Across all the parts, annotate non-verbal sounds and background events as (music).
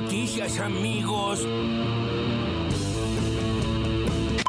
noticias, amigos.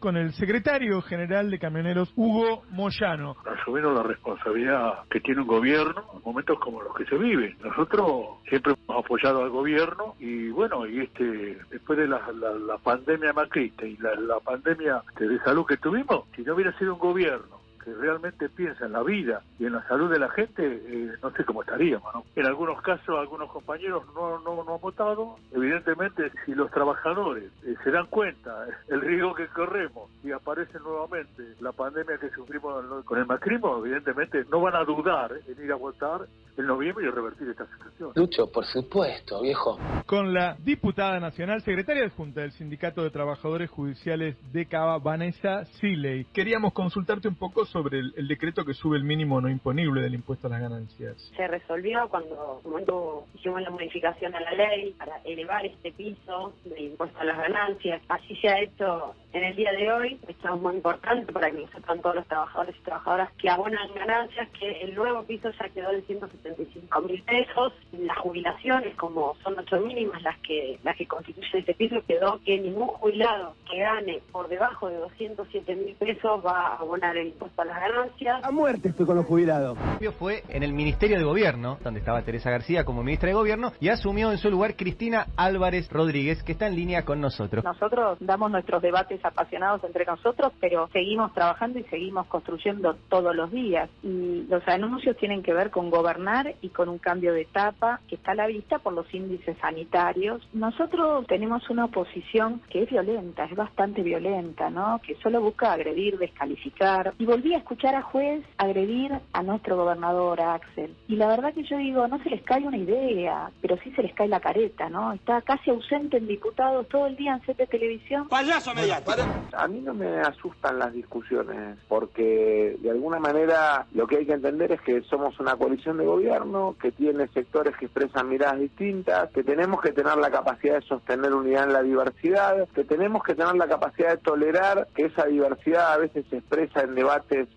Con el secretario general de camioneros, Hugo Moyano. Asumieron la responsabilidad que tiene un gobierno en momentos como los que se viven. Nosotros siempre hemos apoyado al gobierno y bueno, y este después de la, la, pandemia macrista y la, la pandemia de salud que tuvimos, si no hubiera sido un gobierno que realmente piensa en la vida y en la salud de la gente, eh, no sé cómo estaríamos. ¿no? En algunos casos, algunos compañeros no, no, no han votado. Evidentemente, si los trabajadores eh, se dan cuenta el riesgo que corremos y aparece nuevamente la pandemia que sufrimos con el macrismo, evidentemente no van a dudar en ir a votar en noviembre y revertir esta situación. Lucho, por supuesto, viejo. Con la diputada nacional, secretaria de Junta del Sindicato de Trabajadores Judiciales de Cava, Vanessa Siley. Queríamos consultarte un poco sobre el, decreto que sube el mínimo no imponible del impuesto a las ganancias. Se resolvió cuando, hicimos la modificación a la ley para elevar este piso de impuesto a las ganancias. Así se ha hecho en el día de hoy. Esto es muy importante para que lo sepan todos los trabajadores y trabajadoras que abonan ganancias, que el nuevo piso ya quedó de 175 mil pesos. Las jubilaciones, como son ocho mínimas las que, las que constituyen este piso, quedó que ningún jubilado que gane por debajo de 207 mil pesos va a abonar el impuesto las ganancias. A muerte estoy con los jubilados. Fue en el Ministerio de Gobierno, donde estaba Teresa García como ministra de Gobierno, y asumió en su lugar Cristina Álvarez Rodríguez, que está en línea con nosotros. Nosotros damos nuestros debates apasionados entre nosotros, pero seguimos trabajando y seguimos construyendo todos los días. Y los anuncios tienen que ver con gobernar y con un cambio de etapa que está a la vista por los índices sanitarios. Nosotros tenemos una oposición que es violenta, es bastante violenta, ¿no? Que solo busca agredir, descalificar. Y a escuchar a juez agredir a nuestro gobernador, Axel. Y la verdad que yo digo, no se les cae una idea, pero sí se les cae la careta, ¿no? Está casi ausente el diputado todo el día en set de televisión. ¡Payaso mediático! A mí no me asustan las discusiones, porque de alguna manera lo que hay que entender es que somos una coalición de gobierno, que tiene sectores que expresan miradas distintas, que tenemos que tener la capacidad de sostener unidad en la diversidad, que tenemos que tener la capacidad de tolerar que esa diversidad a veces se expresa en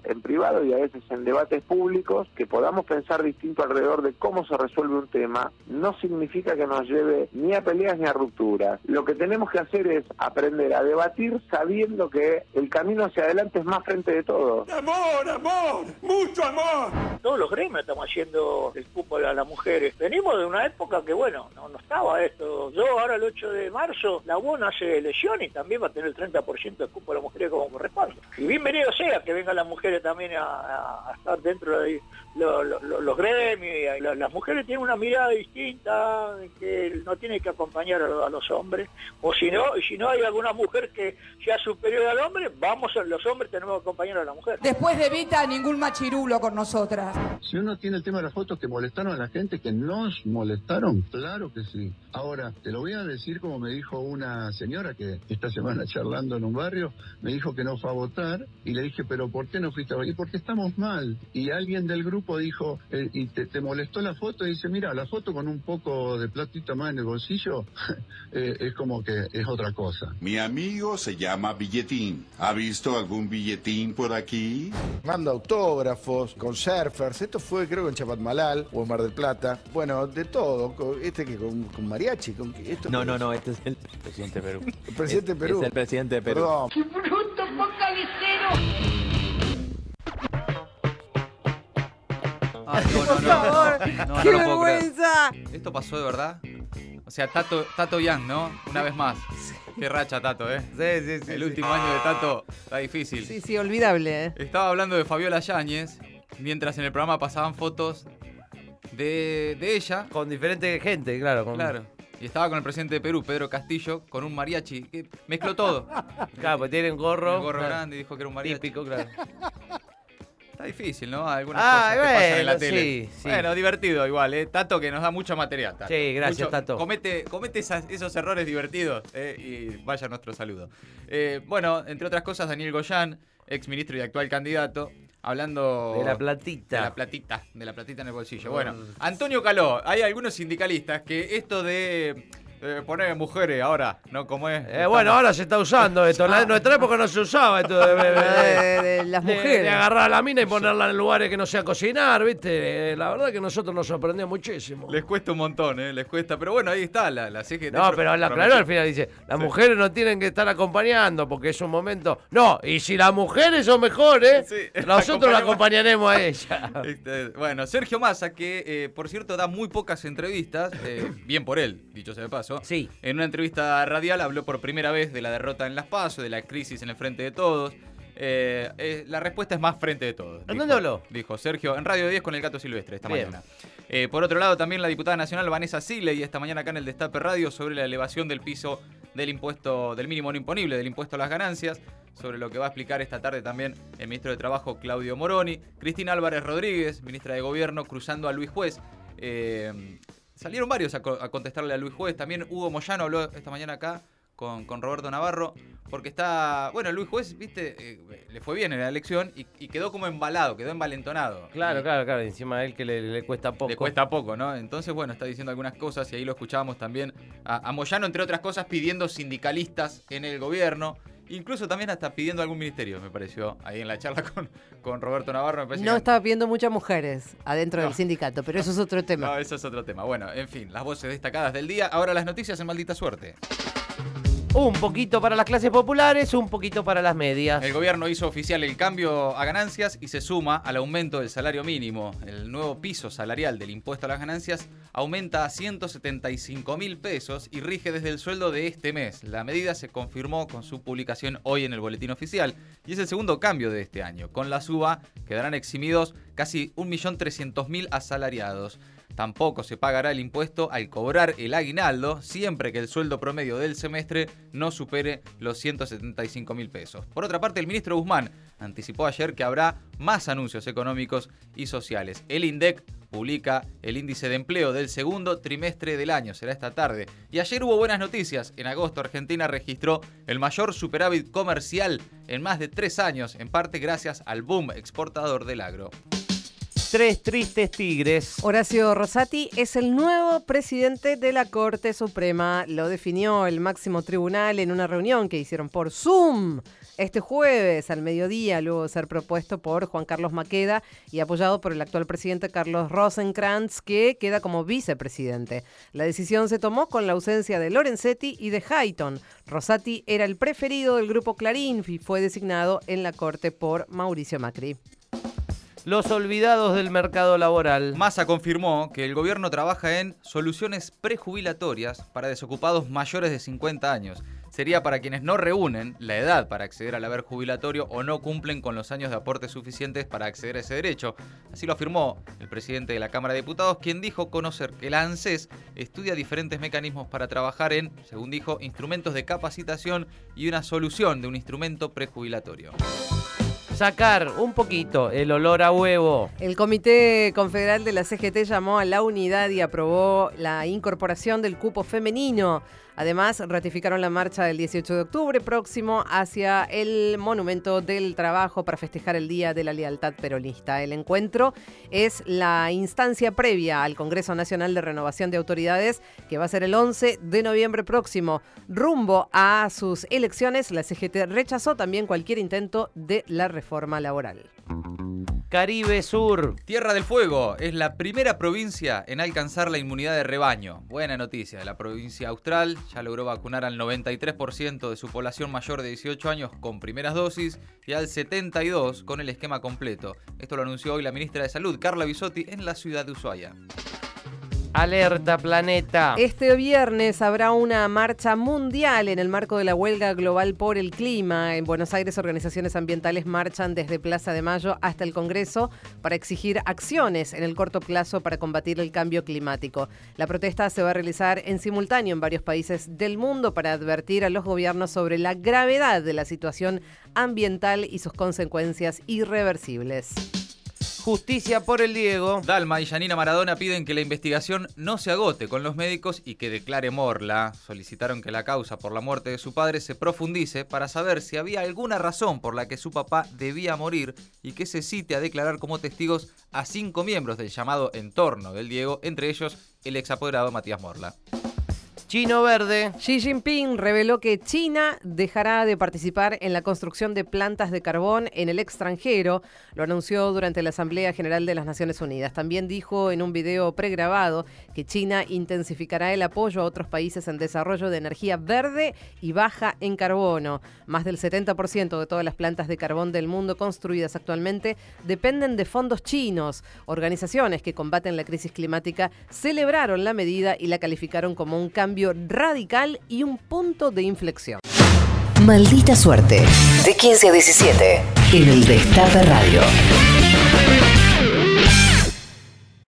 en privado y a veces en debates públicos, que podamos pensar distinto alrededor de cómo se resuelve un tema, no significa que nos lleve ni a peleas ni a rupturas. Lo que tenemos que hacer es aprender a debatir sabiendo que el camino hacia adelante es más frente de todos. ¡Amor, amor! ¡Mucho amor! Todos los gremios estamos haciendo el cupo a las mujeres. Venimos de una época que, bueno, no, no estaba esto. Yo ahora el 8 de marzo, la UON hace elección y también va a tener el 30% de cupo a las mujeres como corresponde. Y bienvenido sea que venga la mujeres también a, estar dentro de los gremios. las mujeres tienen una mirada distinta, que no tienen que acompañar a, los hombres. O si no, si no hay alguna mujer que sea superior al hombre, vamos, los hombres tenemos que acompañar a la mujer. Después de Vita, ningún machirulo con nosotras. Si uno tiene el tema de las fotos que molestaron a la gente, que nos molestaron, claro que sí. Ahora, te lo voy a decir como me dijo una señora que esta semana charlando en un barrio, me dijo que no fue a votar y le dije, pero ¿por qué no fuiste a votar? Y porque estamos mal. Y alguien del grupo dijo, eh, y te, molestó la foto, y dice, mira, la foto con un poco de platito más en el bolsillo (laughs) eh, es como que es otra cosa. Mi amigo se llama Billetín. ¿Ha visto algún billetín por aquí? Manda autógrafos, con surfers. Esto fue creo que en Chapatmalal o en Mar del Plata. Bueno, de todo. Este que con, con no, no, no, este es el presidente de Perú. El presidente de Perú. Es el presidente de Perú. Perdón. ¡Qué bruto focalicero! Ay, no, Por favor, qué vergüenza. Esto pasó de verdad. O sea, Tato, Tato Young, ¿no? Una vez más. Qué racha, Tato, ¿eh? Sí, sí, sí. El último año de Tato está difícil. Sí, sí, olvidable, ¿eh? Estaba hablando de Fabiola Yáñez, mientras en el programa pasaban fotos de, ella. Con diferente gente, claro. Claro. Y estaba con el presidente de Perú, Pedro Castillo, con un mariachi. Que mezcló todo. (laughs) claro, pues tiene un gorro. Un gorro grande y dijo que era un mariachi. Típico, claro. Está difícil, ¿no? Algunas ah, cosas que pasan en la tele. Sí, sí. Bueno, divertido igual, ¿eh? Tato que nos da mucho material. Tato. Sí, gracias, Tato. Comete, comete esos errores divertidos ¿eh? y vaya nuestro saludo. Eh, bueno, entre otras cosas, Daniel Goyán, ex ministro y actual candidato, hablando de la platita. De la platita, de la platita en el bolsillo. Bueno, Antonio Caló, hay algunos sindicalistas que esto de Eh, poner mujeres ahora, ¿no? Como es. Eh, bueno, ahora se está usando esto. En la- en nuestra época no se usaba esto de, de- de- De- de las de- mujeres. de agarrar a la mina y ponerla en lugares que no sea cocinar, ¿viste? Eh, La verdad que nosotros nos sorprendió muchísimo. Les cuesta un montón, ¿eh? Les cuesta. Pero bueno, ahí está la, la CGT. No, pero la aclaró al final, dice, las Sí. mujeres no tienen que estar acompañando porque es un momento... No, y si las mujeres son mejores, Sí, (laughs) nosotros la acompañaremos a ella. (laughs) Este, bueno, Sergio Massa, que eh, por cierto da muy pocas entrevistas, eh, bien por él, dicho sea de paso. Sí. En una entrevista radial habló por primera vez de la derrota en Las Paso, de la crisis en el frente de todos. Eh, eh, la respuesta es más frente de todos. ¿En dónde habló? Dijo Sergio en Radio 10 con el Gato Silvestre esta Bien. mañana. Eh, por otro lado, también la diputada nacional Vanessa Siley esta mañana acá en el Destape Radio sobre la elevación del piso del impuesto, del mínimo no imponible, del impuesto a las ganancias, sobre lo que va a explicar esta tarde también el ministro de Trabajo Claudio Moroni, Cristina Álvarez Rodríguez, ministra de Gobierno, cruzando a Luis Juez. Salieron varios a, co- a contestarle a Luis Juez, también Hugo Moyano habló esta mañana acá con, con Roberto Navarro, porque está, bueno, Luis Juez, viste, eh, le fue bien en la elección y, y quedó como embalado, quedó envalentonado. Claro, Y- claro, claro, encima de él que le, le cuesta poco. le cuesta poco, ¿no? Entonces, bueno, está diciendo algunas cosas y ahí lo escuchábamos también a, a Moyano, entre otras cosas, pidiendo sindicalistas en el gobierno. Incluso también hasta pidiendo algún ministerio, me pareció, ahí en la charla (laughs) con, con Roberto Navarro. Me No que- estaba viendo muchas mujeres adentro No. del sindicato, pero eso es otro (laughs) tema. No, eso es otro tema. Bueno, en fin, las voces destacadas del día. Ahora las noticias en maldita suerte. Un poquito para las clases populares, un poquito para las medias. El gobierno hizo oficial el cambio a ganancias y se suma al aumento del salario mínimo. El nuevo piso salarial del impuesto a las ganancias aumenta a 175 mil pesos y rige desde el sueldo de este mes. La medida se confirmó con su publicación hoy en el boletín oficial y es el segundo cambio de este año. Con la suba quedarán eximidos casi 1.300.000 asalariados. Tampoco se pagará el impuesto al cobrar el aguinaldo siempre que el sueldo promedio del semestre no supere los 175 mil pesos. Por otra parte, el ministro Guzmán anticipó ayer que habrá más anuncios económicos y sociales. El INDEC publica el índice de empleo del segundo trimestre del año, será esta tarde. Y ayer hubo buenas noticias. En agosto Argentina registró el mayor superávit comercial en más de tres años, en parte gracias al boom exportador del agro. Tres tristes tigres. Horacio Rosati es el nuevo presidente de la Corte Suprema. Lo definió el máximo tribunal en una reunión que hicieron por Zoom este jueves al mediodía, luego de ser propuesto por Juan Carlos Maqueda y apoyado por el actual presidente Carlos Rosenkrantz, que queda como vicepresidente. La decisión se tomó con la ausencia de Lorenzetti y de Hayton. Rosati era el preferido del grupo Clarín y fue designado en la Corte por Mauricio Macri. Los olvidados del mercado laboral. Massa confirmó que el gobierno trabaja en soluciones prejubilatorias para desocupados mayores de 50 años. Sería para quienes no reúnen la edad para acceder al haber jubilatorio o no cumplen con los años de aporte suficientes para acceder a ese derecho. Así lo afirmó el presidente de la Cámara de Diputados, quien dijo conocer que la ANSES estudia diferentes mecanismos para trabajar en, según dijo, instrumentos de capacitación y una solución de un instrumento prejubilatorio. Sacar un poquito el olor a huevo. El Comité Confederal de la CGT llamó a la unidad y aprobó la incorporación del cupo femenino. Además, ratificaron la marcha del 18 de octubre próximo hacia el Monumento del Trabajo para festejar el Día de la Lealtad Peronista. El encuentro es la instancia previa al Congreso Nacional de Renovación de Autoridades, que va a ser el 11 de noviembre próximo. Rumbo a sus elecciones, la CGT rechazó también cualquier intento de la reforma laboral. Caribe Sur. Tierra del Fuego es la primera provincia en alcanzar la inmunidad de rebaño. Buena noticia, la provincia austral ya logró vacunar al 93% de su población mayor de 18 años con primeras dosis y al 72% con el esquema completo. Esto lo anunció hoy la ministra de Salud, Carla Bisotti, en la ciudad de Ushuaia. Alerta Planeta. Este viernes habrá una marcha mundial en el marco de la huelga global por el clima. En Buenos Aires, organizaciones ambientales marchan desde Plaza de Mayo hasta el Congreso para exigir acciones en el corto plazo para combatir el cambio climático. La protesta se va a realizar en simultáneo en varios países del mundo para advertir a los gobiernos sobre la gravedad de la situación ambiental y sus consecuencias irreversibles. Justicia por el Diego. Dalma y Janina Maradona piden que la investigación no se agote con los médicos y que declare Morla. Solicitaron que la causa por la muerte de su padre se profundice para saber si había alguna razón por la que su papá debía morir y que se cite a declarar como testigos a cinco miembros del llamado entorno del Diego, entre ellos el ex apoderado Matías Morla. Chino verde. Xi Jinping reveló que China dejará de participar en la construcción de plantas de carbón en el extranjero. Lo anunció durante la Asamblea General de las Naciones Unidas. También dijo en un video pregrabado que China intensificará el apoyo a otros países en desarrollo de energía verde y baja en carbono. Más del 70% de todas las plantas de carbón del mundo construidas actualmente dependen de fondos chinos. Organizaciones que combaten la crisis climática celebraron la medida y la calificaron como un radical y un punto de inflexión. Maldita suerte. De 15 a 17. En el Destape Radio.